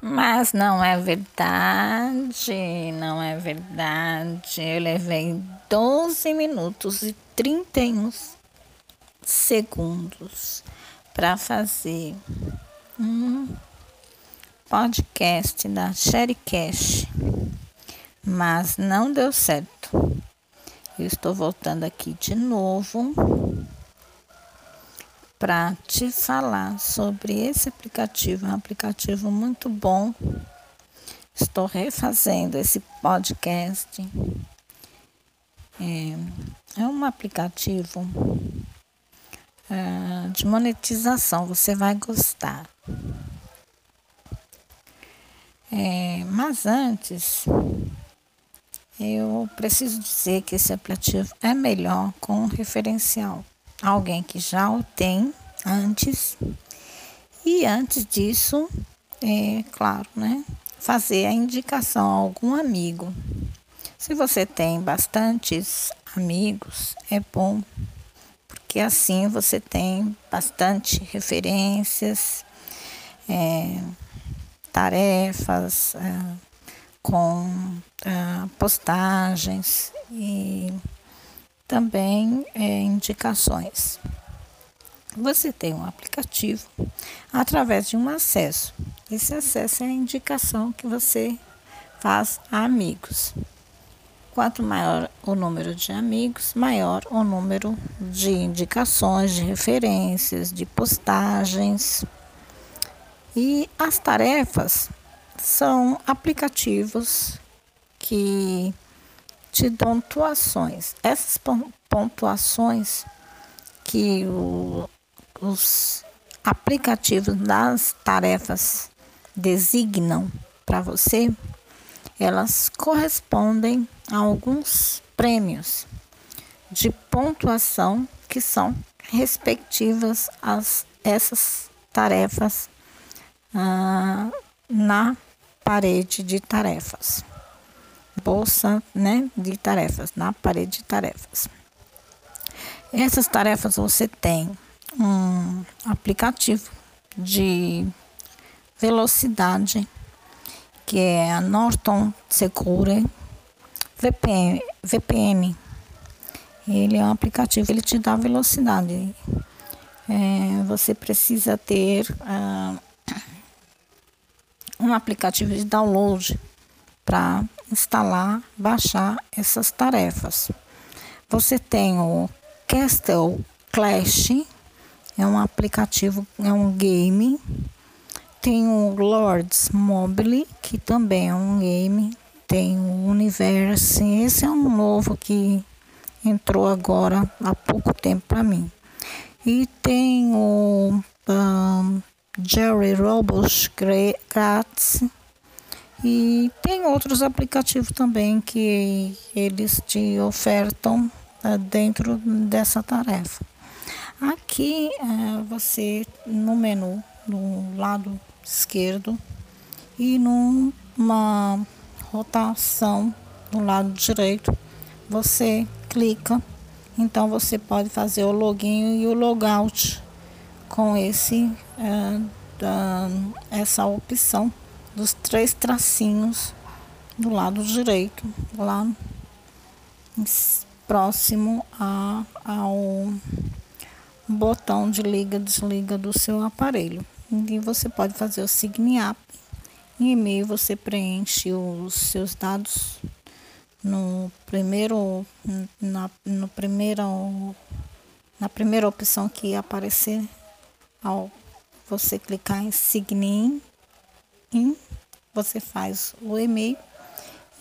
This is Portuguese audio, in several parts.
Mas não é verdade, não é verdade. Eu levei 12 minutos e 31 segundos para fazer um podcast da Sherrycast, mas não deu certo. Eu estou voltando aqui de novo para te falar sobre esse aplicativo, é um aplicativo muito bom. Estou refazendo esse podcast. É, é um aplicativo é, de monetização, você vai gostar. É, mas antes, eu preciso dizer que esse aplicativo é melhor com referencial alguém que já o tem antes. E antes disso, é claro, né? Fazer a indicação a algum amigo. Se você tem bastantes amigos, é bom, porque assim você tem bastante referências, é, tarefas é, com é, postagens e também é, indicações. Você tem um aplicativo através de um acesso. Esse acesso é a indicação que você faz a amigos. Quanto maior o número de amigos, maior o número de indicações, de referências, de postagens. E as tarefas são aplicativos que te dão pontuações. Essas pontuações que o, os aplicativos das tarefas designam para você, elas correspondem a alguns prêmios de pontuação que são respectivas a essas tarefas ah, na parede de tarefas bolsa né, de tarefas, na parede de tarefas. Essas tarefas você tem um aplicativo de velocidade, que é a Norton Secure VPN. VPN. Ele é um aplicativo, ele te dá velocidade. É, você precisa ter uh, um aplicativo de download para instalar, baixar essas tarefas. Você tem o Castle Clash, é um aplicativo, é um game. Tem o Lords Mobile, que também é um game. Tem o Universe, esse é um novo que entrou agora há pouco tempo para mim. E tem o um, Jerry Robles grátis e tem outros aplicativos também que eles te ofertam uh, dentro dessa tarefa. Aqui uh, você no menu, no lado esquerdo e numa rotação do lado direito, você clica. Então você pode fazer o login e o logout com esse uh, essa opção dos três tracinhos do lado direito, lá próximo a, ao botão de liga desliga do seu aparelho. E você pode fazer o sign up. Em e-mail você preenche os seus dados no primeiro na no primeiro na primeira opção que aparecer ao você clicar em sign in você faz o e-mail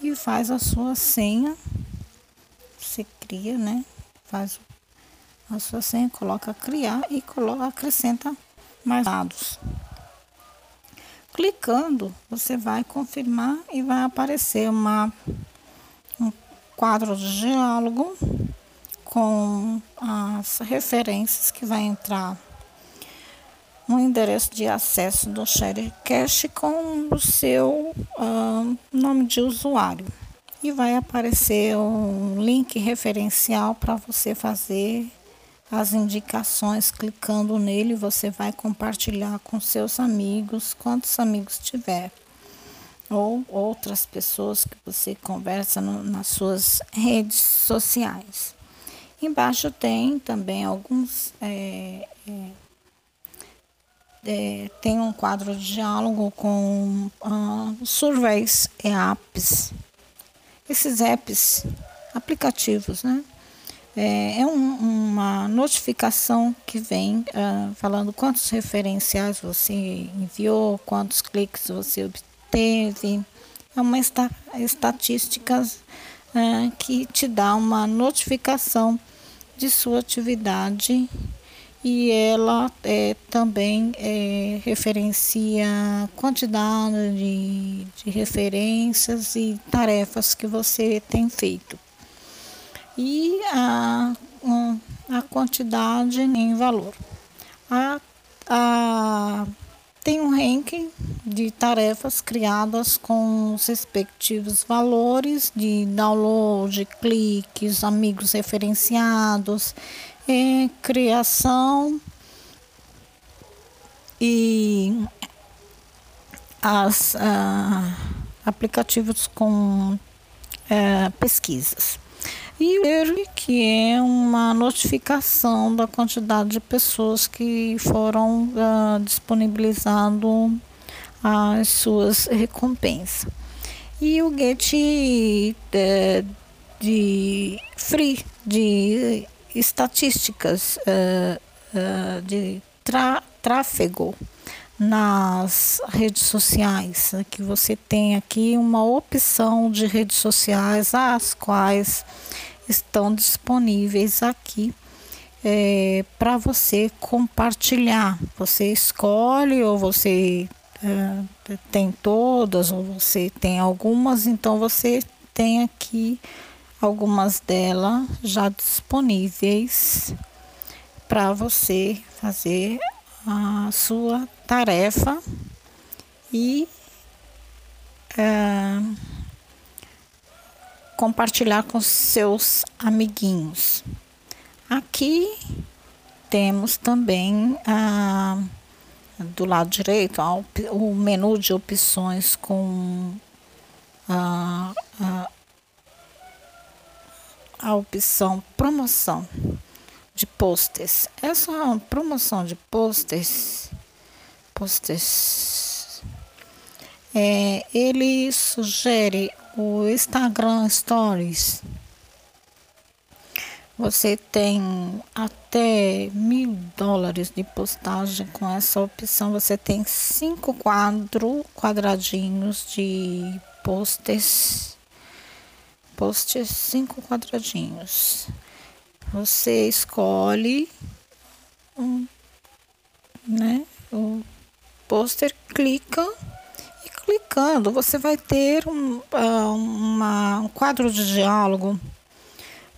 e faz a sua senha. Você cria, né? Faz a sua senha, coloca criar e coloca, acrescenta mais dados. Clicando, você vai confirmar e vai aparecer uma, um quadro de diálogo com as referências que vai entrar um endereço de acesso do Cache com o seu uh, nome de usuário. E vai aparecer um link referencial para você fazer as indicações. Clicando nele, você vai compartilhar com seus amigos, quantos amigos tiver. ou outras pessoas que você conversa no, nas suas redes sociais. Embaixo tem também alguns. É, é, é, tem um quadro de diálogo com uh, surveys e apps. Esses apps, aplicativos, né? É, é um, uma notificação que vem uh, falando quantos referenciais você enviou, quantos cliques você obteve. É uma esta, estatística uh, que te dá uma notificação de sua atividade e ela é, também é, referencia quantidade de, de referências e tarefas que você tem feito e a, a quantidade em valor. A, a, tem um ranking de tarefas criadas com os respectivos valores de download, cliques, amigos referenciados, e criação e as uh, aplicativos com uh, pesquisas. E o que é uma notificação da quantidade de pessoas que foram uh, disponibilizando as suas recompensas. E o Get de, de free, de estatísticas uh, uh, de tráfego nas redes sociais, né, que você tem aqui uma opção de redes sociais as quais estão disponíveis aqui é, para você compartilhar. Você escolhe ou você é, tem todas ou você tem algumas, então você tem aqui algumas delas já disponíveis para você fazer a sua tarefa e é, compartilhar com seus amiguinhos. Aqui temos também do lado direito o menu de opções com a, a opção promoção de posters. Essa promoção de posters, posters, é, ele sugere o Instagram Stories. Você tem até mil dólares de postagem com essa opção. Você tem cinco quadros quadradinhos de posters. Posters cinco quadradinhos. Você escolhe um, né, o pôster, clica e clicando você vai ter um, ah, uma, um quadro de diálogo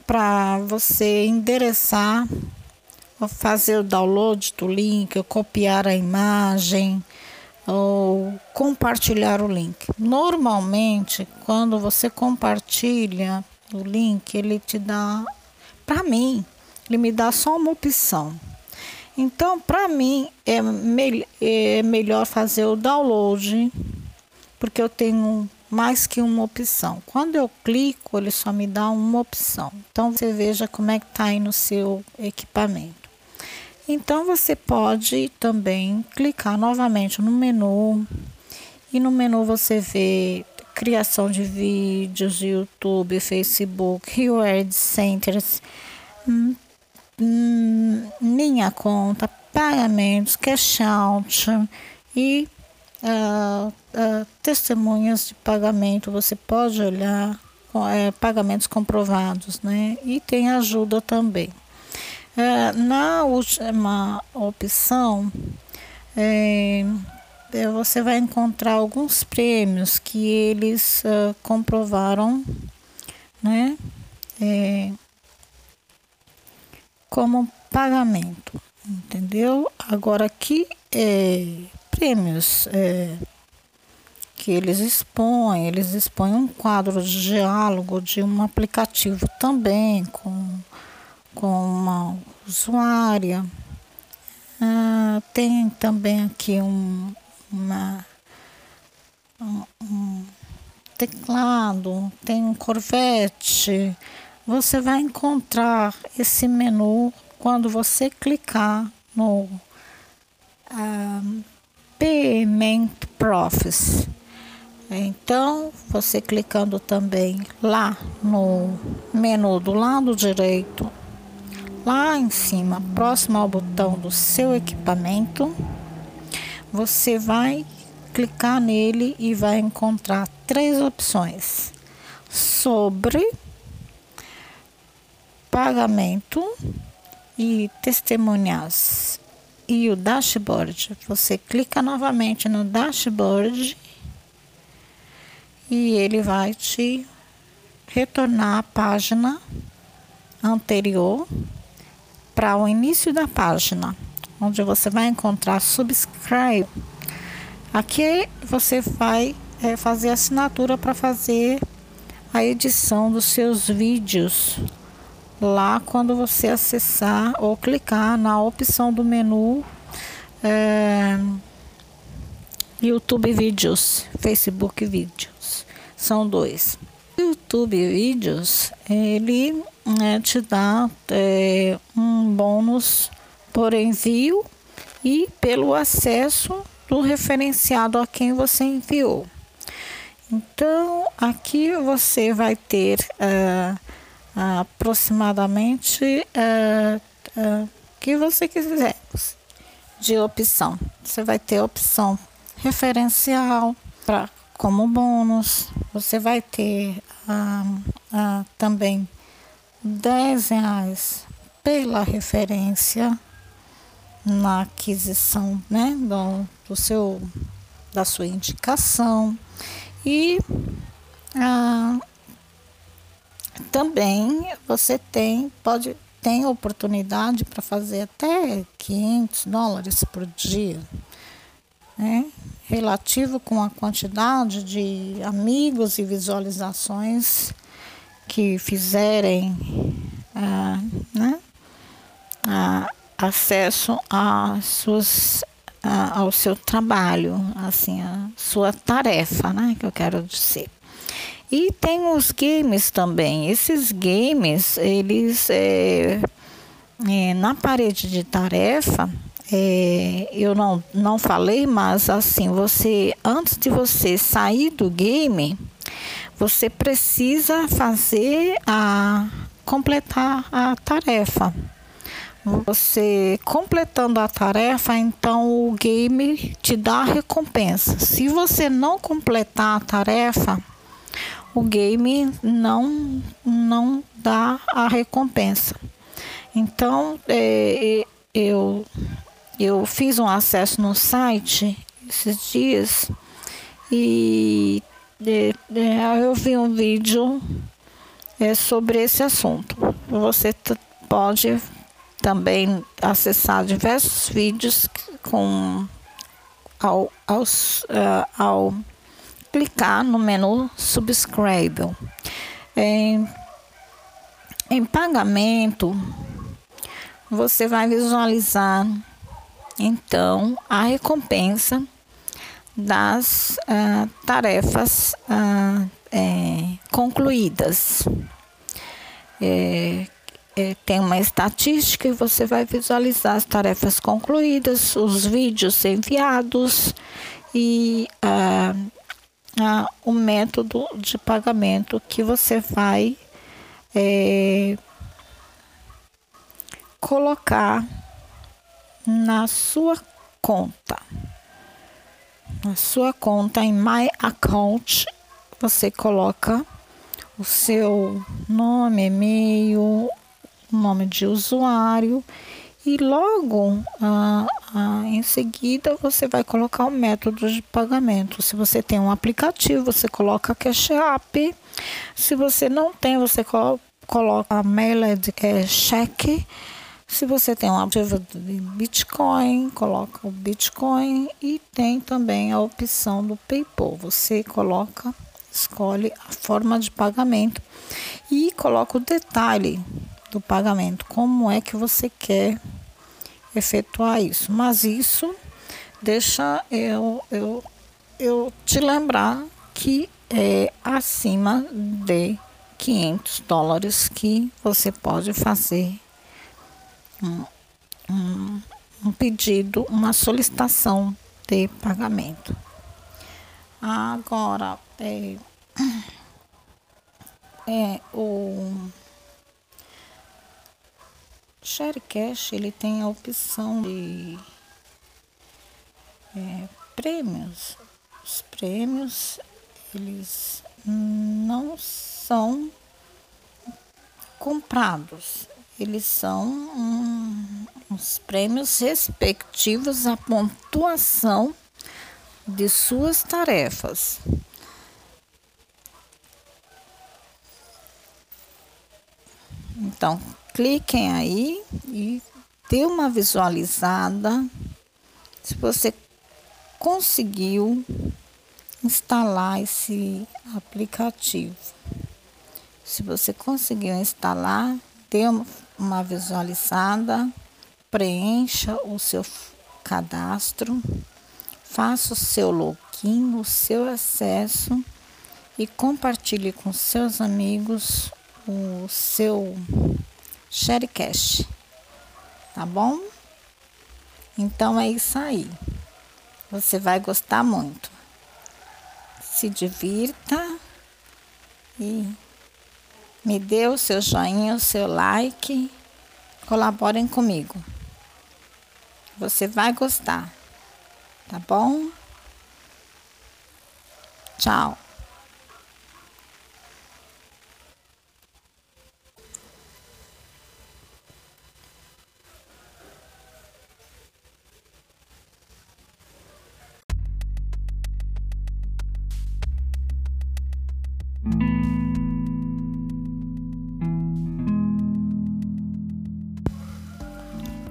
para você endereçar fazer o download do link, copiar a imagem ou compartilhar o link. Normalmente, quando você compartilha o link, ele te dá para mim, ele me dá só uma opção. Então, para mim, é, me é melhor fazer o download, porque eu tenho mais que uma opção. Quando eu clico, ele só me dá uma opção. Então, você veja como é que está aí no seu equipamento. Então, você pode também clicar novamente no menu. E no menu você vê criação de vídeos, YouTube, Facebook, Rio Centers, hum, hum, minha conta, pagamentos, cash out e uh, uh, testemunhas de pagamento. Você pode olhar é, pagamentos comprovados, né? E tem ajuda também. É, na última opção, é, é, você vai encontrar alguns prêmios que eles uh, comprovaram, né, é, como pagamento, entendeu? Agora aqui é prêmios é, que eles expõem, eles expõem um quadro de diálogo de um aplicativo também com, com uma usuária. Ah, tem também aqui um, uma, um, um teclado, tem um Corvette, você vai encontrar esse menu quando você clicar no ah, Payment Profits. Então, você clicando também lá no menu do lado direito, lá em cima, próximo ao botão do seu equipamento, você vai clicar nele e vai encontrar três opções sobre pagamento e testemunhas e o dashboard. Você clica novamente no dashboard e ele vai te retornar a página anterior para o início da página, onde você vai encontrar subscribe. Aqui você vai é, fazer assinatura para fazer a edição dos seus vídeos lá quando você acessar ou clicar na opção do menu é, YouTube Vídeos, Facebook Vídeos. São dois. YouTube Vídeos, ele é, te dá é, um bônus por envio e pelo acesso do referenciado a quem você enviou. Então, aqui você vai ter uh, aproximadamente uh, uh, que você quiser de opção. Você vai ter opção referencial para como bônus. Você vai ter uh, uh, também 10 reais pela referência na aquisição né, do, do seu da sua indicação e uh, também você tem, pode tem oportunidade para fazer até 500 dólares por dia, né? relativo com a quantidade de amigos e visualizações que fizerem ah, né? ah, acesso às suas, ah, ao seu trabalho, assim, a sua tarefa, né? que eu quero dizer. E tem os games também. Esses games, eles é, é, na parede de tarefa, é, eu não, não falei, mas assim, você antes de você sair do game, você precisa fazer a completar a tarefa. Você completando a tarefa, então o game te dá recompensa. Se você não completar a tarefa, o game não, não dá a recompensa. Então, é, eu, eu fiz um acesso no site esses dias e é, é, eu vi um vídeo é, sobre esse assunto. Você pode também acessar diversos vídeos com ao, aos, uh, ao clicar no menu Subscribe. Em, em pagamento, você vai visualizar então a recompensa das uh, tarefas uh, é, concluídas. É, é, tem uma estatística e você vai visualizar as tarefas concluídas, os vídeos enviados e ah, o método de pagamento que você vai é, colocar na sua conta. Na sua conta em My Account, você coloca o seu nome, e-mail, nome de usuário e logo ah, ah, em seguida você vai colocar o método de pagamento. Se você tem um aplicativo, você coloca Cash App. Se você não tem, você colo coloca Mailed é, cheque. Se você tem um aplicativo de Bitcoin, coloca o Bitcoin e tem também a opção do PayPal. Você coloca, escolhe a forma de pagamento e coloca o detalhe do pagamento, como é que você quer efetuar isso. Mas isso deixa eu, eu, eu te lembrar que é acima de 500 dólares que você pode fazer um, um, um pedido, uma solicitação de pagamento. Agora, é, é o Share Cash ele tem a opção de é, prêmios. Os prêmios eles não são comprados, eles são um, os prêmios respectivos à pontuação de suas tarefas. Então, cliquem aí e dê uma visualizada se você conseguiu instalar esse aplicativo. Se você conseguiu instalar, dê uma visualizada, preencha o seu cadastro, faça o seu login, o seu acesso e compartilhe com seus amigos o seu Sharecast. Tá bom? Então é isso aí. Você vai gostar muito. Se divirta e me dê o seu joinha, o seu like. Colaborem comigo. Você vai gostar. Tá bom? Tchau.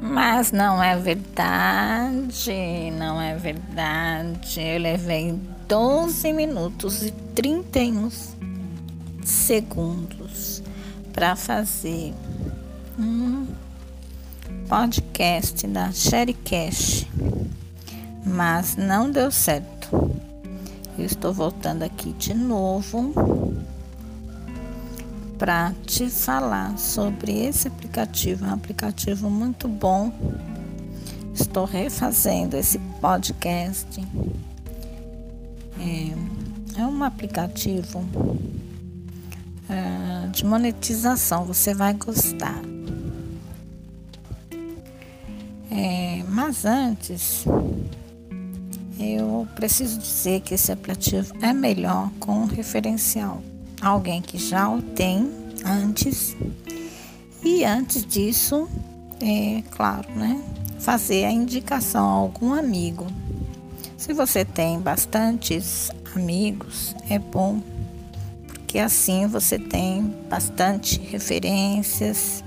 Mas não é verdade, não é verdade. Eu levei 12 minutos e 31 segundos para fazer um podcast da Sherrycast, mas não deu certo. Eu estou voltando aqui de novo para te falar sobre esse aplicativo. É um aplicativo muito bom. Estou refazendo esse podcast. É, é um aplicativo é, de monetização. Você vai gostar. É, mas antes, eu preciso dizer que esse aplicativo é melhor com referencial alguém que já o tem antes. E antes disso, é claro, né? Fazer a indicação a algum amigo. Se você tem bastantes amigos, é bom, porque assim você tem bastante referências,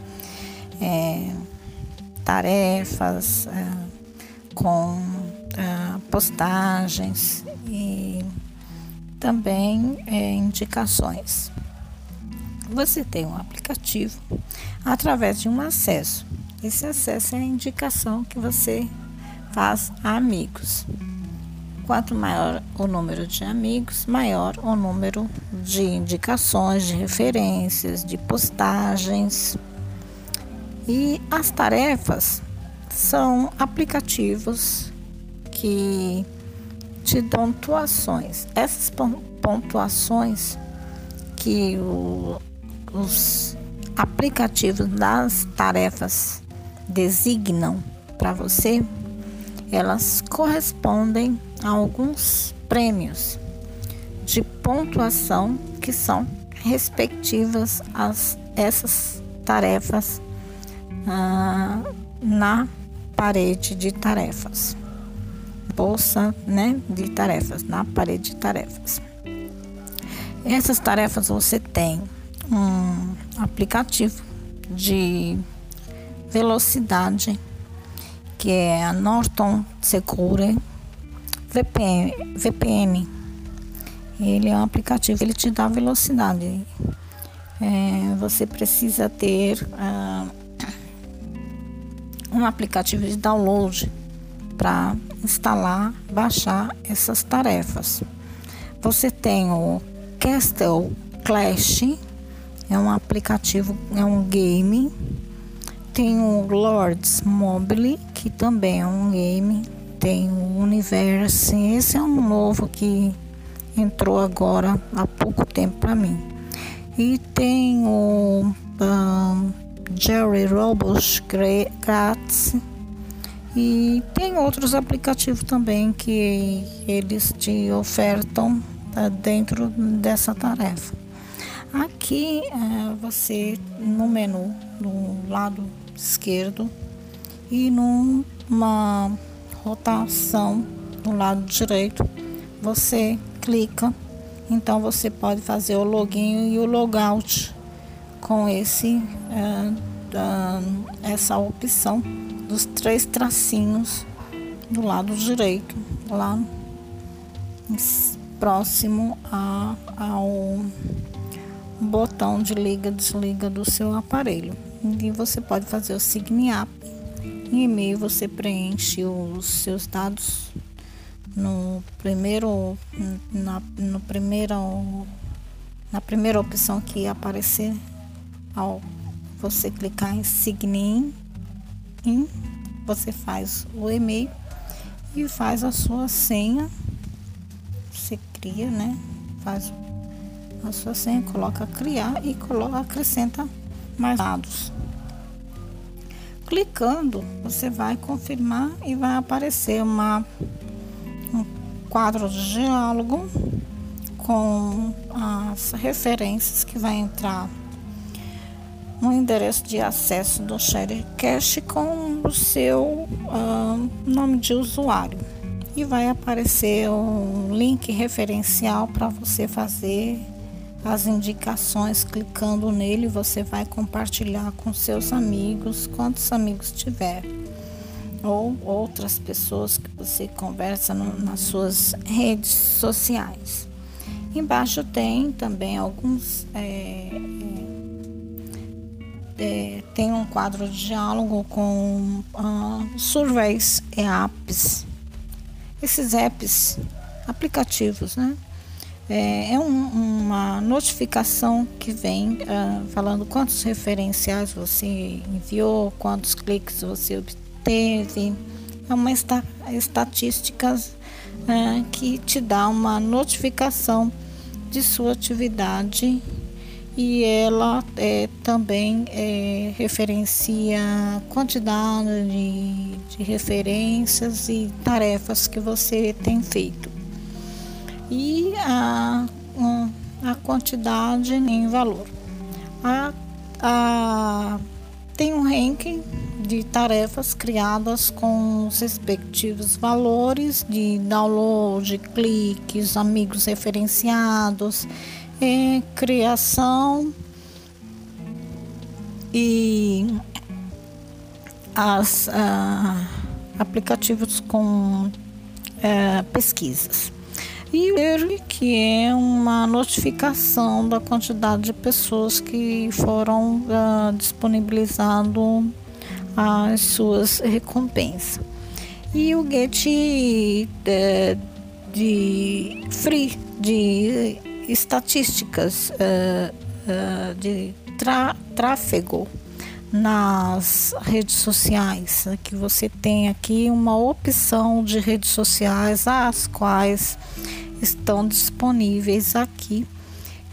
é, tarefas é, com é, postagens e também é, indicações. Você tem um aplicativo através de um acesso. Esse acesso é a indicação que você faz a amigos. Quanto maior o número de amigos, maior o número de indicações, de referências, de postagens. E as tarefas são aplicativos que dão pontuações. Essas pontuações que o, os aplicativos das tarefas designam para você, elas correspondem a alguns prêmios de pontuação que são respectivas a essas tarefas ah, na parede de tarefas bolsa né, de tarefas, na parede de tarefas. Essas tarefas você tem um aplicativo de velocidade que é a Norton Secure VPN, VPN. Ele é um aplicativo, ele te dá velocidade. É, você precisa ter uh, um aplicativo de download para instalar, baixar essas tarefas. Você tem o Castle Clash, é um aplicativo, é um game. Tem o Lords Mobile, que também é um game. Tem o Universe, esse é um novo que entrou agora há pouco tempo para mim. E tem o um, Jerry Robles grátis. E tem outros aplicativos também que eles te ofertam tá, dentro dessa tarefa. Aqui é, você no menu, no lado esquerdo e numa rotação no lado direito, você clica, então você pode fazer o login e o logout com esse é, essa opção dos três tracinhos do lado direito, lá próximo a, ao botão de liga desliga do seu aparelho. E você pode fazer o sign up. Em e-mail você preenche os seus dados no primeiro na, no primeiro na primeira opção que aparecer ao você clicar em sign in, você faz o e-mail e faz a sua senha você cria né? Faz a sua senha coloca criar e coloca acrescenta mais dados. Clicando você vai confirmar e vai aparecer uma um quadro de diálogo com as referências que vai entrar no endereço de acesso do Sharecast com o seu uh, nome de usuário e vai aparecer um link referencial para você fazer as indicações. Clicando nele, você vai compartilhar com seus amigos, quantos amigos tiver ou outras pessoas que você conversa no, nas suas redes sociais. Embaixo tem também alguns é, é, tem um quadro de diálogo com uh, surveys e apps. Esses apps, aplicativos, né? É, é um, uma notificação que vem uh, falando quantos referenciais você enviou, quantos cliques você obteve. É uma esta, estatística uh, que te dá uma notificação de sua atividade e ela é, também é, referencia quantidade de, de referências e tarefas que você tem feito e a, a quantidade em valor. A, a, tem um ranking de tarefas criadas com os respectivos valores de download, cliques, amigos referenciados é, criação e as ah, aplicativos com ah, pesquisas. E o que é uma notificação da quantidade de pessoas que foram ah, disponibilizando as suas recompensas. E o Get de, de Free de estatísticas uh, uh, de tráfego nas redes sociais, que você tem aqui uma opção de redes sociais as quais estão disponíveis aqui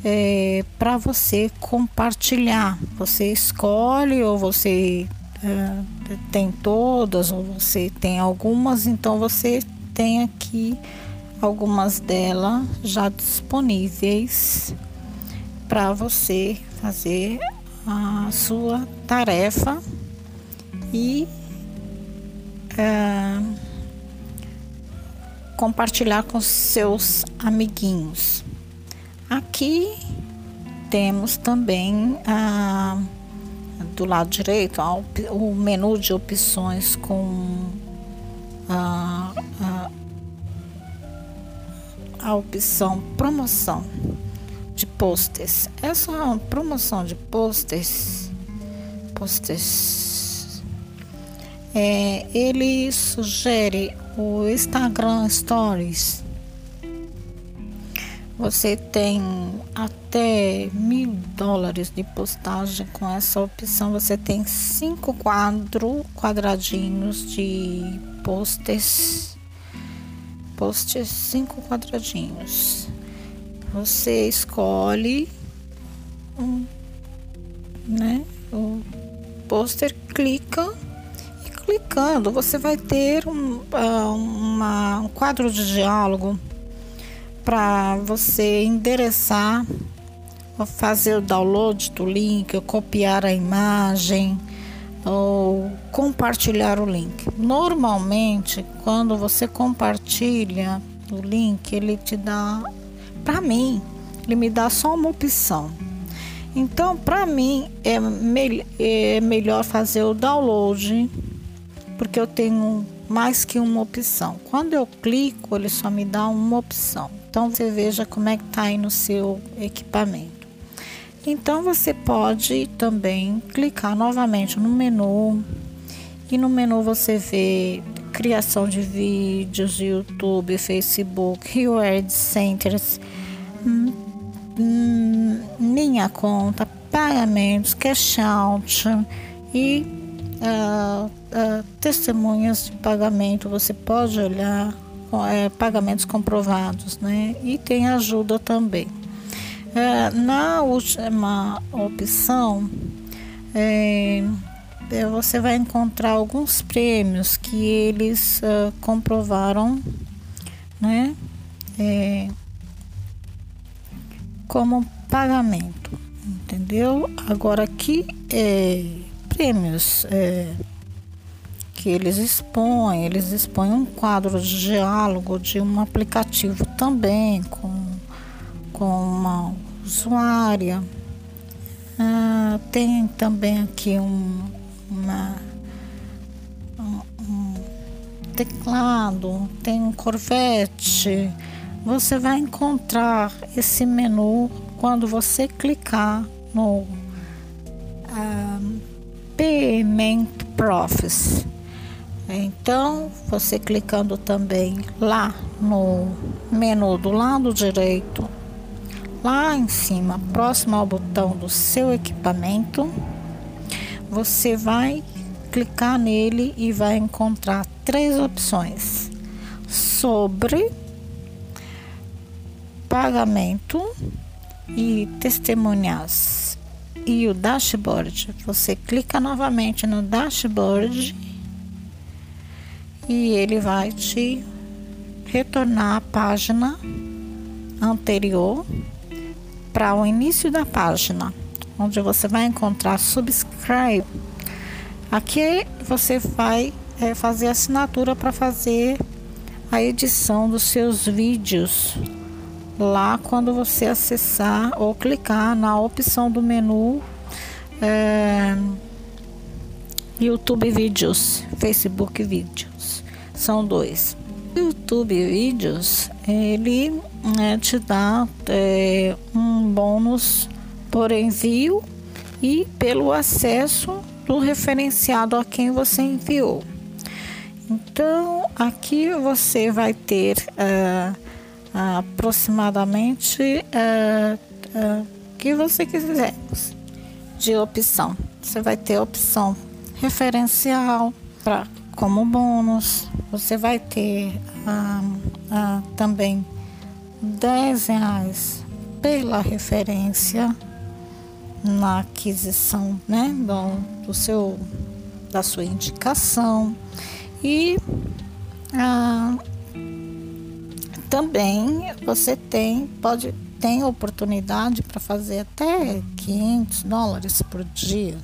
é, para você compartilhar. Você escolhe ou você é, tem todas ou você tem algumas, então você tem aqui algumas delas já disponíveis para você fazer a sua tarefa e é, compartilhar com seus amiguinhos. Aqui temos também do lado direito o menu de opções com a, a opção promoção de posters. Essa promoção de posters, posters, é, ele sugere o Instagram Stories. Você tem até mil dólares de postagem com essa opção. Você tem cinco quadros quadradinhos de posters, posters cinco quadradinhos. Você escolhe um, né, o pôster, clica e clicando você vai ter um, uh, uma, um quadro de diálogo para você endereçar fazer o download do link, copiar a imagem ou compartilhar o link. Normalmente, quando você compartilha o link, ele te dá, para mim, ele me dá só uma opção. Então, para mim, é, me é melhor fazer o download, porque eu tenho mais que uma opção. Quando eu clico, ele só me dá uma opção. Então, você veja como é que está aí no seu equipamento. Então, você pode também clicar novamente no menu e no menu você vê criação de vídeos, YouTube, Facebook, Rio Centers, hum, minha conta, pagamentos, cash out e uh, uh, testemunhas de pagamento. Você pode olhar é, pagamentos comprovados, né? E tem ajuda também. É, na última opção, é, é você vai encontrar alguns prêmios que eles uh, comprovaram, né? É, como pagamento, entendeu? Agora aqui é prêmios é, que eles expõem, eles expõem um quadro de diálogo de um aplicativo também com, com uma usuária. Ah, tem também aqui um, uma, um, teclado, tem um Corvette você vai encontrar esse menu quando você clicar no uh, Payment Profits. Então, você clicando também lá no menu do lado direito, lá em cima, próximo ao botão do seu equipamento, você vai clicar nele e vai encontrar três opções sobre pagamento e testemunhas e o dashboard. Você clica novamente no dashboard e ele vai te retornar a página anterior para o início da página, onde você vai encontrar subscribe. Aqui você vai é, fazer assinatura para fazer a edição dos seus vídeos lá quando você acessar ou clicar na opção do menu é, YouTube Vídeos, Facebook Vídeos. São dois. YouTube Vídeos ele é, te dá é, um bônus por envio e pelo acesso do referenciado a quem você enviou. Então aqui você vai ter uh, aproximadamente é, é, que você quiser de opção. Você vai ter opção referencial para como bônus. Você vai ter ah, ah, também 10 reais pela referência na aquisição né, do, do seu da sua indicação e ah, também você tem, pode tem oportunidade para fazer até 500 dólares por dia,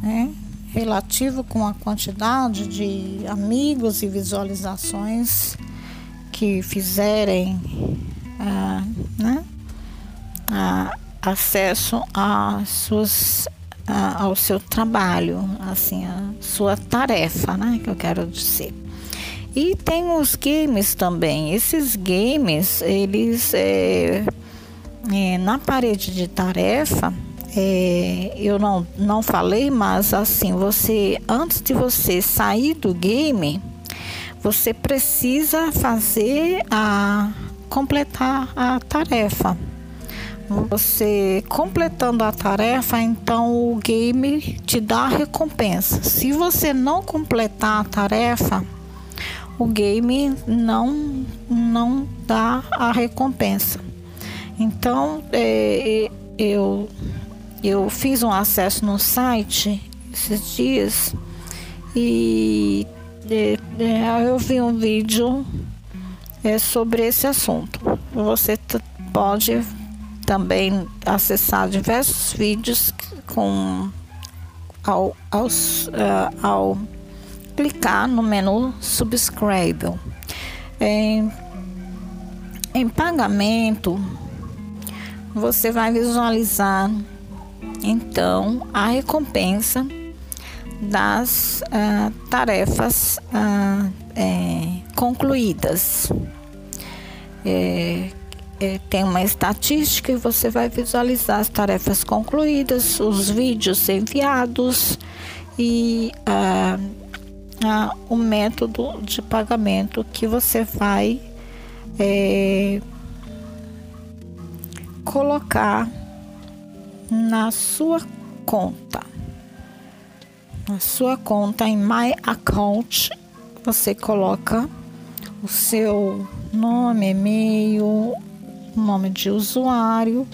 né? Relativo com a quantidade de amigos e visualizações que fizerem ah, né? acesso suas, ah, ao seu trabalho, assim, a sua tarefa, né? que eu quero dizer. E tem os games também. Esses games, eles é, é, na parede de tarefa, é, eu não, não falei, mas assim, você antes de você sair do game, você precisa fazer a completar a tarefa. Você completando a tarefa, então o game te dá a recompensa. Se você não completar a tarefa, o game não não dá a recompensa. Então é, eu eu fiz um acesso no site esses dias e é, é, eu vi um vídeo é, sobre esse assunto. Você pode também acessar diversos vídeos com ao, aos, uh, ao clicar no menu subscribe. Em, em pagamento, você vai visualizar então a recompensa das uh, tarefas uh, é, concluídas. É, é, tem uma estatística e você vai visualizar as tarefas concluídas, os vídeos enviados e ah, ah, o método de pagamento que você vai é, colocar na sua conta. Na sua conta em My Account, você coloca o seu nome, e-mail, nome de usuário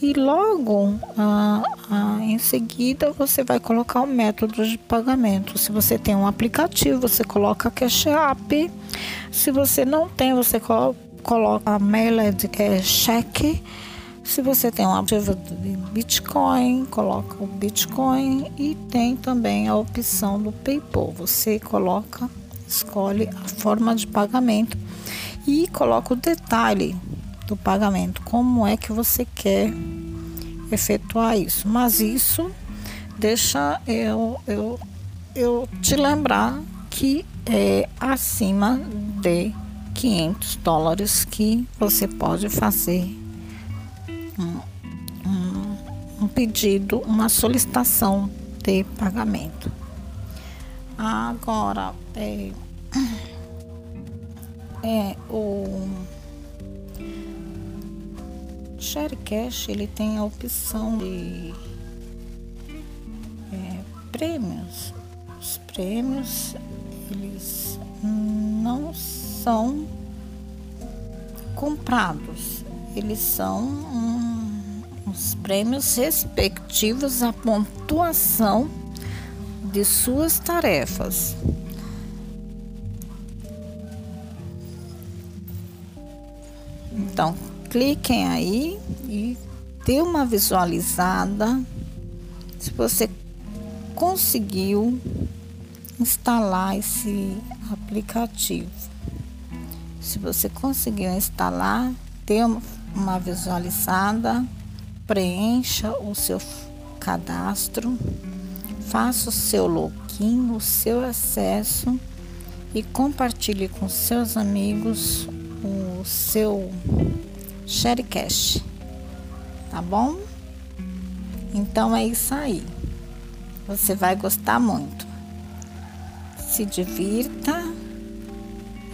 e logo ah, ah, em seguida você vai colocar o método de pagamento. Se você tem um aplicativo, você coloca Cash App. Se você não tem, você colo coloca Mailed é, cheque. Se você tem um aplicativo de Bitcoin, coloca o Bitcoin e tem também a opção do PayPal. Você coloca, escolhe a forma de pagamento e coloca o detalhe do pagamento, como é que você quer efetuar isso. Mas isso deixa eu, eu, eu te lembrar que é acima de 500 dólares que você pode fazer um, um, pedido, uma solicitação de pagamento. Agora, é, é o Sharecast ele tem a opção de é, prêmios. Os prêmios eles não são comprados, eles são um, os prêmios respectivos à pontuação de suas tarefas. Então, cliquem aí e dê uma visualizada se você conseguiu instalar esse aplicativo. Se você conseguiu instalar, dê uma visualizada, preencha o seu cadastro, faça o seu login, o seu acesso e compartilhe com seus amigos o seu Sharecast. Tá bom? Então é isso aí. Você vai gostar muito. Se divirta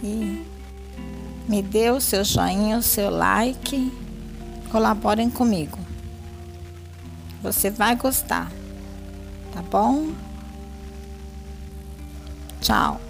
e me dê o seu joinha, o seu like. Colaborem comigo. Você vai gostar. Tá bom? Tchau.